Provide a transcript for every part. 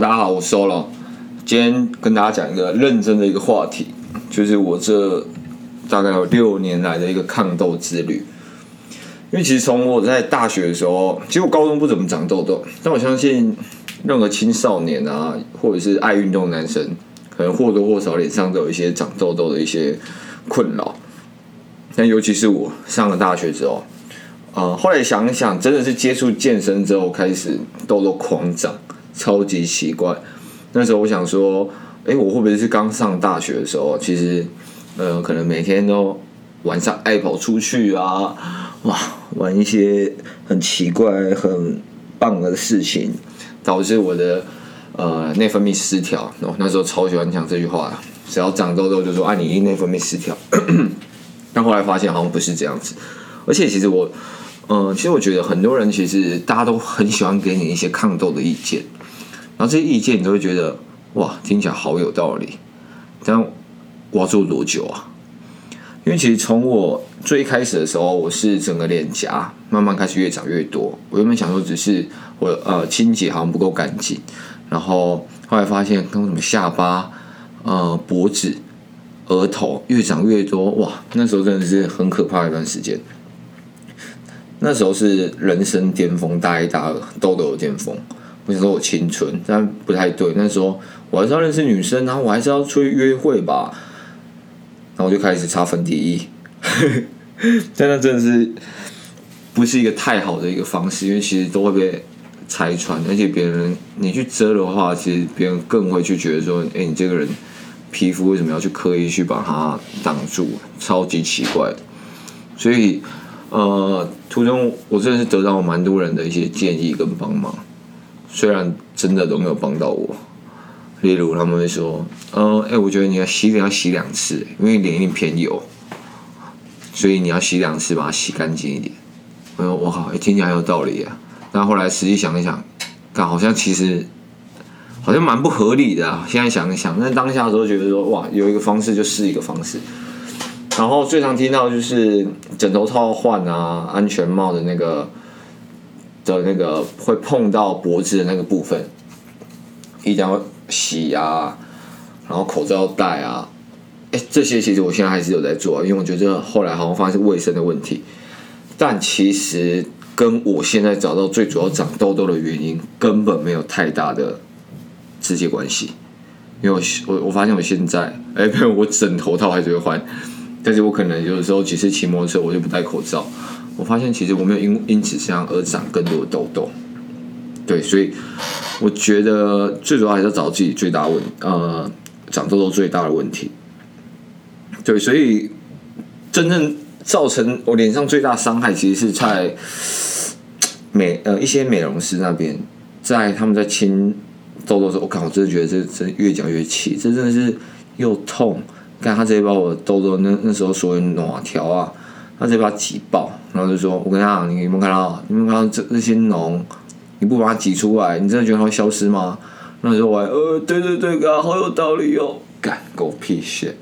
大家好，我 Solo，今天跟大家讲一个认真的一个话题，就是我这大概有六年来的一个抗痘之旅。因为其实从我在大学的时候，其实我高中不怎么长痘痘，但我相信任何青少年啊，或者是爱运动的男生，可能或多或少脸上都有一些长痘痘的一些困扰。但尤其是我上了大学之后，呃，后来想一想，真的是接触健身之后，开始痘痘狂长。超级奇怪，那时候我想说，哎，我会不会是刚上大学的时候，其实，呃，可能每天都晚上爱跑出去啊，哇，玩一些很奇怪、很棒的事情，导致我的呃内分泌失调。那时候超喜欢讲这句话，只要长痘痘就说啊，你内分泌失调。但后来发现好像不是这样子，而且其实我，呃，其实我觉得很多人其实大家都很喜欢给你一些抗痘的意见。然后这些意见你都会觉得哇，听起来好有道理，但我要做多久啊？因为其实从我最开始的时候，我是整个脸颊慢慢开始越长越多。我原本想说只是我呃清洁好像不够干净，然后后来发现跟什么下巴、呃脖子、额头越长越多，哇，那时候真的是很可怕的一段时间。那时候是人生巅峰，大一、大二痘痘的巅峰。我想说我青春，但不太对。那时候我还是要认识女生，然后我还是要出去约会吧。然后我就开始擦粉底液，但那真的是不是一个太好的一个方式，因为其实都会被拆穿，而且别人你去遮的话，其实别人更会去觉得说，哎，你这个人皮肤为什么要去刻意去把它挡住？超级奇怪。所以呃，途中我真的是得到蛮多人的一些建议跟帮忙。虽然真的都没有帮到我，例如他们会说：“嗯，哎，我觉得你要洗脸要洗两次，因为脸一定偏油，所以你要洗两次把它洗干净一点。”我说：“我靠，听起来很有道理啊！”但后来实际想一想，看好像其实好像蛮不合理的啊。现在想一想，那当下的时候觉得说：“哇，有一个方式就是一个方式。”然后最常听到就是枕头套换啊，安全帽的那个。的那个会碰到脖子的那个部分，一定要洗啊，然后口罩戴啊，哎，这些其实我现在还是有在做，因为我觉得后来好像发现是卫生的问题，但其实跟我现在找到最主要长痘痘的原因根本没有太大的直接关系，因为我我我发现我现在，哎，没有，我枕头套还是会换，但是我可能有的时候几次骑摩托车我就不戴口罩。我发现其实我没有因因此这样而长更多的痘痘，对，所以我觉得最主要还是要找自己最大问呃长痘痘最大的问题，对，所以真正造成我脸上最大伤害，其实是在美呃一些美容师那边，在他们在清痘痘的时候，我靠，我真的觉得这真越讲越气，这真的是又痛，看他直接把我痘痘那那时候所谓哪条啊。他直接把它挤爆，然后就说：“我跟你讲，你有没有看到？你有没有看到这这些脓？你不把它挤出来，你真的觉得它会消失吗？”那时候我还呃，对对对，啊，好有道理哦，干狗屁事。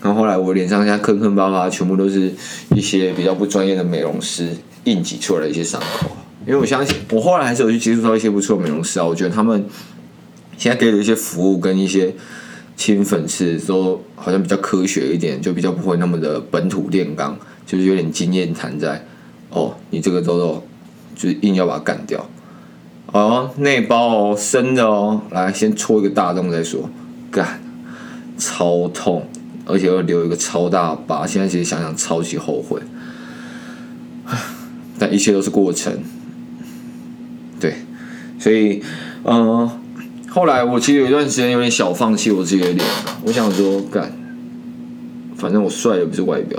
然后后来我脸上现在坑坑巴巴，全部都是一些比较不专业的美容师硬挤出来的一些伤口。因为我相信，我后来还是有去接触到一些不错的美容师啊，我觉得他们现在给的一些服务跟一些。清粉刺都好像比较科学一点，就比较不会那么的本土炼钢，就是有点经验谈在。哦，你这个痘痘就是硬要把它干掉。哦，内包哦，深的哦，来先戳一个大洞再说。干，超痛，而且要留一个超大疤。现在其实想想超级后悔。但一切都是过程。对，所以，嗯、后来我其实有一段时间有点小放弃我自己的脸，我想说干，反正我帅又不是外表，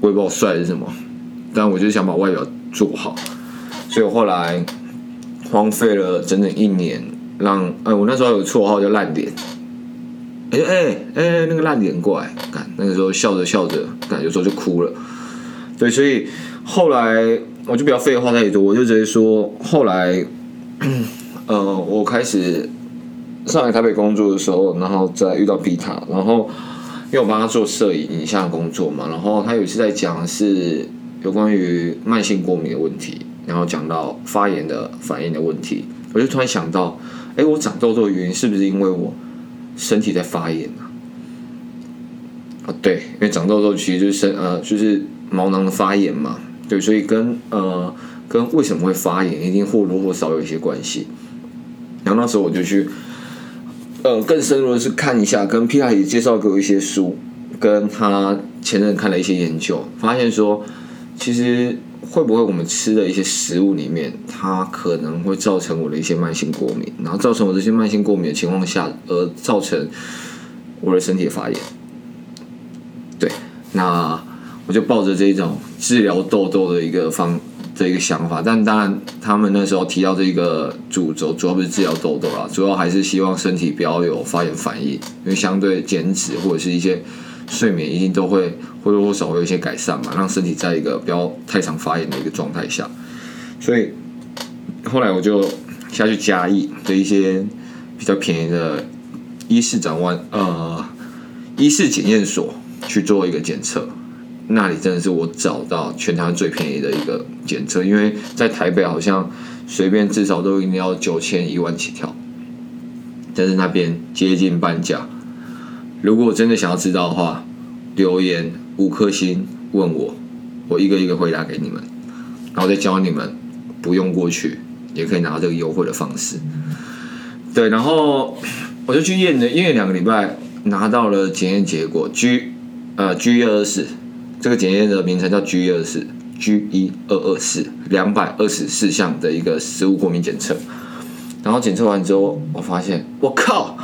我也不知道我帅是什么，但我就想把外表做好，所以我后来荒废了整整一年，让哎我那时候有绰号叫烂脸，哎哎哎那个烂脸怪，干那个时候笑着笑着，干有时候就哭了，对，所以后来我就比较废话太多，我就直接说后来。呃，我开始上海台北工作的时候，然后再遇到皮塔，然后因为我帮他做摄影影像工作嘛，然后他有一次在讲是有关于慢性过敏的问题，然后讲到发炎的反应的问题，我就突然想到，哎，我长痘痘的原因是不是因为我身体在发炎啊？啊，对，因为长痘痘其实就是身呃就是毛囊的发炎嘛，对，所以跟呃跟为什么会发炎一定或多或少有一些关系。然后那时候我就去呃更深入的是看一下，跟皮塔也介绍给我一些书，跟他前任看了一些研究，发现说其实。会不会我们吃的一些食物里面，它可能会造成我的一些慢性过敏，然后造成我这些慢性过敏的情况下，而造成我的身体发炎。对，那我就抱着这种治疗痘痘的一个方的一个想法，但当然他们那时候提到这个主轴，主要不是治疗痘痘啦，主要还是希望身体不要有发炎反应，因为相对减脂或者是一些。睡眠一定都会或多或少会有一些改善嘛，让身体在一个不要太常发炎的一个状态下。所以后来我就下去嘉义的一些比较便宜的医事长官呃医事检验所去做一个检测，那里真的是我找到全台最便宜的一个检测，因为在台北好像随便至少都一定要九千一万起跳，但是那边接近半价。如果我真的想要知道的话，留言五颗星问我，我一个一个回答给你们，然后再教你们不用过去也可以拿到这个优惠的方式。对，然后我就去验了，验了两个礼拜，拿到了检验结果，G 呃 G 二二四，这个检验的名称叫 G 二四 G 一二二四两百二十四项的一个食物过敏检测。然后检测完之后，我发现我靠，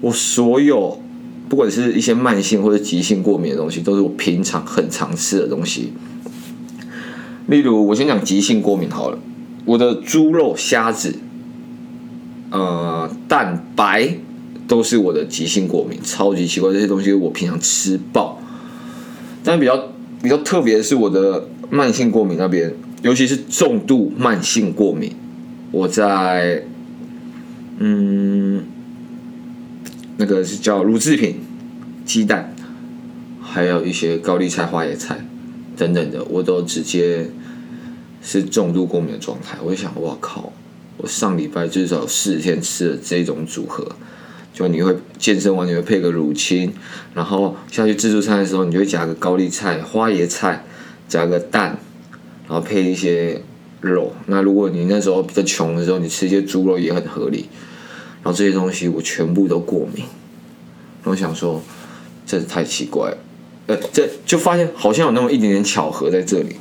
我所有。不管是一些慢性或者急性过敏的东西，都是我平常很常吃的东西。例如，我先讲急性过敏好了，我的猪肉、虾子、呃蛋白都是我的急性过敏，超级奇怪，这些东西我平常吃爆。但比较比较特别的是我的慢性过敏那边，尤其是重度慢性过敏，我在嗯。那个是叫乳制品、鸡蛋，还有一些高丽菜、花椰菜等等的，我都直接是重度过敏的状态。我就想，哇靠！我上礼拜至少四天吃了这种组合，就你会健身完你会配个乳清，然后下去自助餐的时候，你就会夹个高丽菜、花椰菜，夹个蛋，然后配一些肉。那如果你那时候比较穷的时候，你吃一些猪肉也很合理。然后这些东西我全部都过敏，我想说，真是太奇怪了，呃，这就发现好像有那么一点点巧合在这里，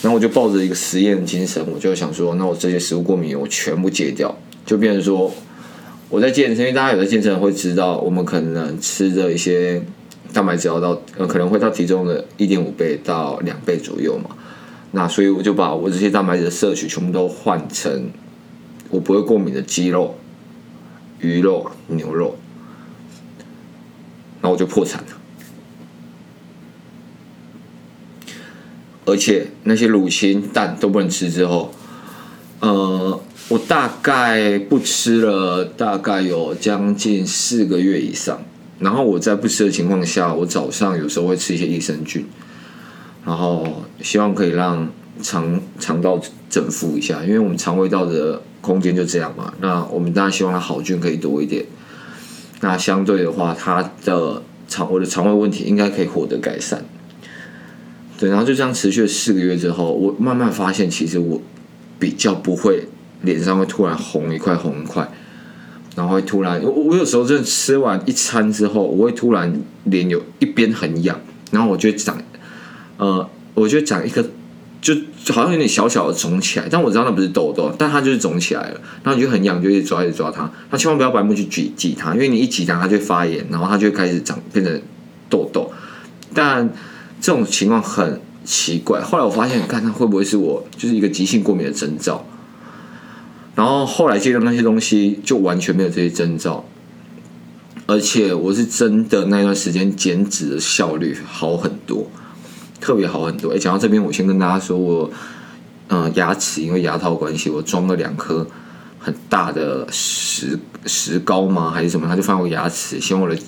然后我就抱着一个实验精神，我就想说，那我这些食物过敏我全部戒掉，就变成说我在健身，因为大家有在健身会知道，我们可能吃的一些蛋白质要到呃可能会到体重的一点五倍到两倍左右嘛，那所以我就把我这些蛋白质的摄取全部都换成我不会过敏的鸡肉。鱼肉、牛肉，然后我就破产了。而且那些乳清蛋都不能吃之后，呃，我大概不吃了大概有将近四个月以上。然后我在不吃的情况下，我早上有时候会吃一些益生菌，然后希望可以让肠肠道整复一下，因为我们肠胃道的。空间就这样嘛，那我们当然希望它好菌可以多一点。那相对的话，它的肠我的肠胃问题应该可以获得改善。对，然后就这样持续了四个月之后，我慢慢发现，其实我比较不会脸上会突然红一块红一块，然后会突然我我有时候真的吃完一餐之后，我会突然脸有一边很痒，然后我就长，呃，我就长一个。就好像有点小小的肿起来，但我知道那不是痘痘，但它就是肿起来了。然后你就很痒，就一直抓一直抓它。它千万不要白目去挤挤它，因为你一挤它，它就发炎，然后它就开始长变成痘痘。但这种情况很奇怪。后来我发现，看它会不会是我就是一个急性过敏的征兆。然后后来戒掉那些东西，就完全没有这些征兆，而且我是真的那段时间减脂的效率好很多。特别好很多。哎，讲到这边，我先跟大家说，我，嗯、牙齿因为牙套关系，我装了两颗很大的石石膏吗？还是什么？他就放我牙齿，希望我的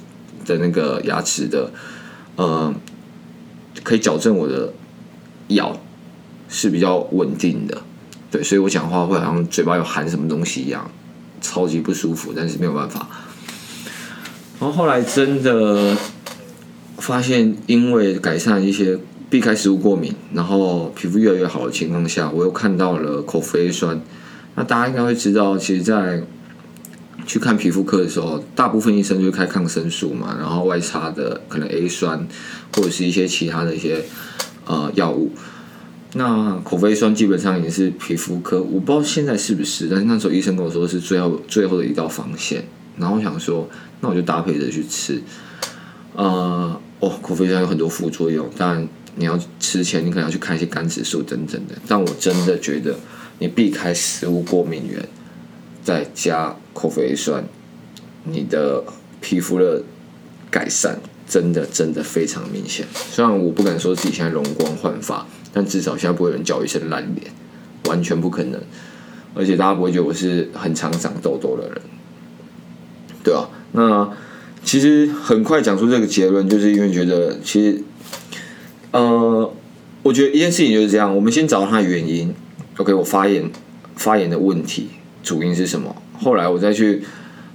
的那个牙齿的，呃，可以矫正我的咬是比较稳定的。对，所以我讲话会好像嘴巴有含什么东西一样。超级不舒服，但是没有办法。然后后来真的发现，因为改善一些避开食物过敏，然后皮肤越来越好的情况下，我又看到了口服 A 酸。那大家应该会知道，其实，在去看皮肤科的时候，大部分医生就开抗生素嘛，然后外擦的可能 A 酸或者是一些其他的一些呃药物。那口服 A 酸基本上也是皮肤科，我不知道现在是不是，但是那时候医生跟我说是最后最后的一道防线。然后我想说，那我就搭配着去吃。呃，哦，口服 A 酸有很多副作用，但你要吃前你可能要去看一些肝指数等等的。但我真的觉得，你避开食物过敏原，再加口服 A 酸，你的皮肤的改善真的真的非常明显。虽然我不敢说自己现在容光焕发。但至少现在不会有人叫一声烂脸，完全不可能。而且大家不会觉得我是很常长痘痘的人，对啊。那其实很快讲出这个结论，就是因为觉得其实，呃，我觉得一件事情就是这样。我们先找到它的原因。OK，我发炎，发炎的问题主因是什么？后来我再去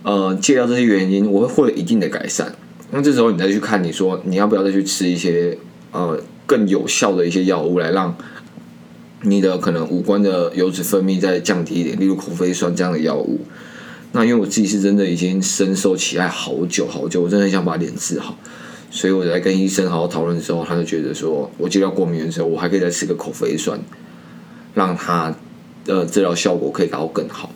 呃戒掉这些原因，我会获得一定的改善。那这时候你再去看，你说你要不要再去吃一些呃。更有效的一些药物来让你的可能五官的油脂分泌再降低一点，例如口服酸这样的药物。那因为我自己是真的已经深受其害好久好久，我真的很想把脸治好，所以我在跟医生好好讨论的时候，他就觉得说我戒掉过敏的时候，我还可以再吃个口服 A 酸，让它的治疗效果可以达到更好。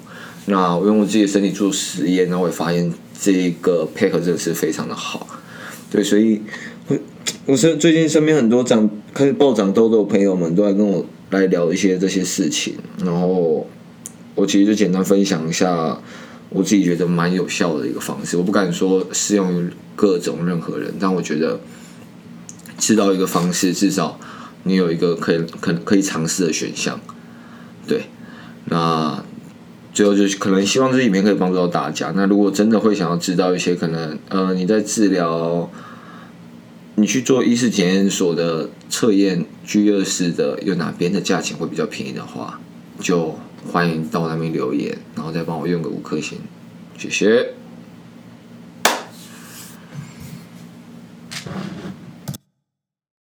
那我用我自己的身体做实验，然后我也发现这个配合真的是非常的好。对，所以。我是最近身边很多长开始爆长痘痘的朋友们都来跟我来聊一些这些事情，然后我其实就简单分享一下我自己觉得蛮有效的一个方式。我不敢说适用于各种任何人，但我觉得知道一个方式，至少你有一个可以可可以尝试的选项。对，那最后就是可能希望这里面可以帮助到大家。那如果真的会想要知道一些可能呃你在治疗。你去做医师检验所的测验，G 二四的有哪边的价钱会比较便宜的话，就欢迎到我那边留言，然后再帮我用个五颗星，谢谢。